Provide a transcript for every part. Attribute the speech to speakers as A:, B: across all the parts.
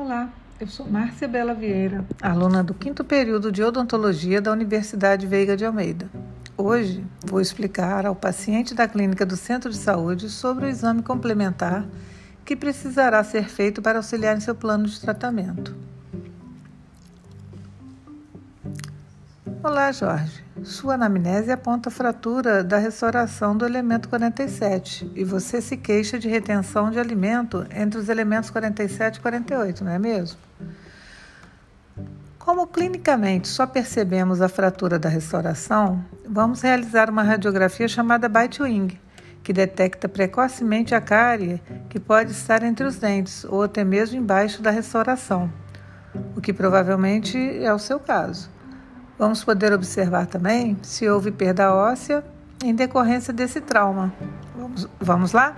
A: Olá, eu sou Márcia Bela Vieira, aluna do quinto período de odontologia da Universidade Veiga de Almeida. Hoje vou explicar ao paciente da clínica do centro de saúde sobre o exame complementar que precisará ser feito para auxiliar em seu plano de tratamento. Olá, Jorge. Sua anamnese aponta fratura da restauração do elemento 47 e você se queixa de retenção de alimento entre os elementos 47 e 48, não é mesmo? Como clinicamente só percebemos a fratura da restauração, vamos realizar uma radiografia chamada bite wing, que detecta precocemente a cárie que pode estar entre os dentes ou até mesmo embaixo da restauração, o que provavelmente é o seu caso. Vamos poder observar também se houve perda óssea em decorrência desse trauma. Vamos, vamos lá?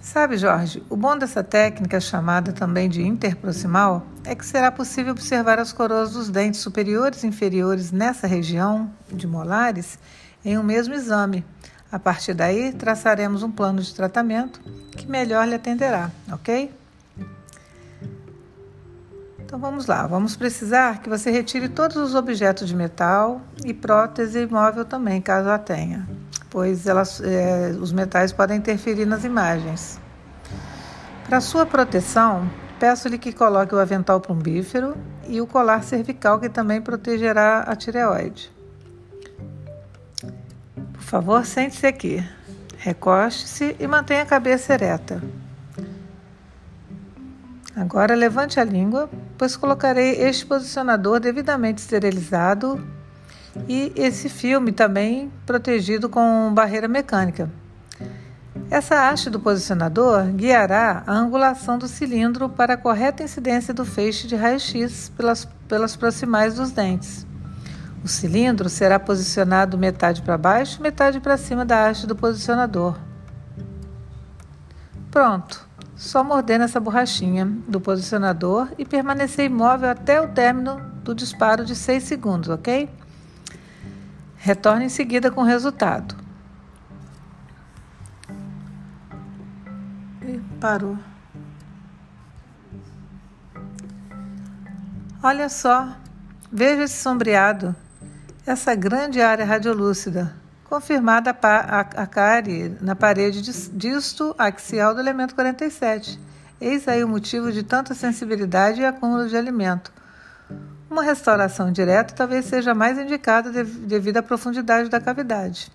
A: Sabe, Jorge, o bom dessa técnica, chamada também de interproximal, é que será possível observar as coroas dos dentes superiores e inferiores nessa região de molares em um mesmo exame. A partir daí, traçaremos um plano de tratamento que melhor lhe atenderá, ok? Então vamos lá, vamos precisar que você retire todos os objetos de metal e prótese móvel também, caso a tenha, pois elas, é, os metais podem interferir nas imagens. Para sua proteção, peço-lhe que coloque o avental plumbífero e o colar cervical, que também protegerá a tireoide. Por favor, sente-se aqui. Recoste-se e mantenha a cabeça ereta. Agora levante a língua, pois colocarei este posicionador devidamente esterilizado e esse filme também protegido com barreira mecânica. Essa haste do posicionador guiará a angulação do cilindro para a correta incidência do feixe de raio-x pelas, pelas proximais dos dentes. O cilindro será posicionado metade para baixo metade para cima da haste do posicionador. Pronto! Só morder nessa borrachinha do posicionador e permanecer imóvel até o término do disparo de 6 segundos, ok? Retorne em seguida com o resultado. E parou. Olha só, veja esse sombreado, essa grande área radiolúcida confirmada a, a, cárie na parede disto axial do elemento 47. Eis aí o motivo de tanta sensibilidade e acúmulo de alimento. Uma restauração direta talvez seja mais indicada devido à profundidade da cavidade.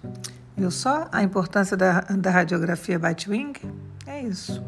A: Viu só a importância da, da radiografia Bite Wing? É isso.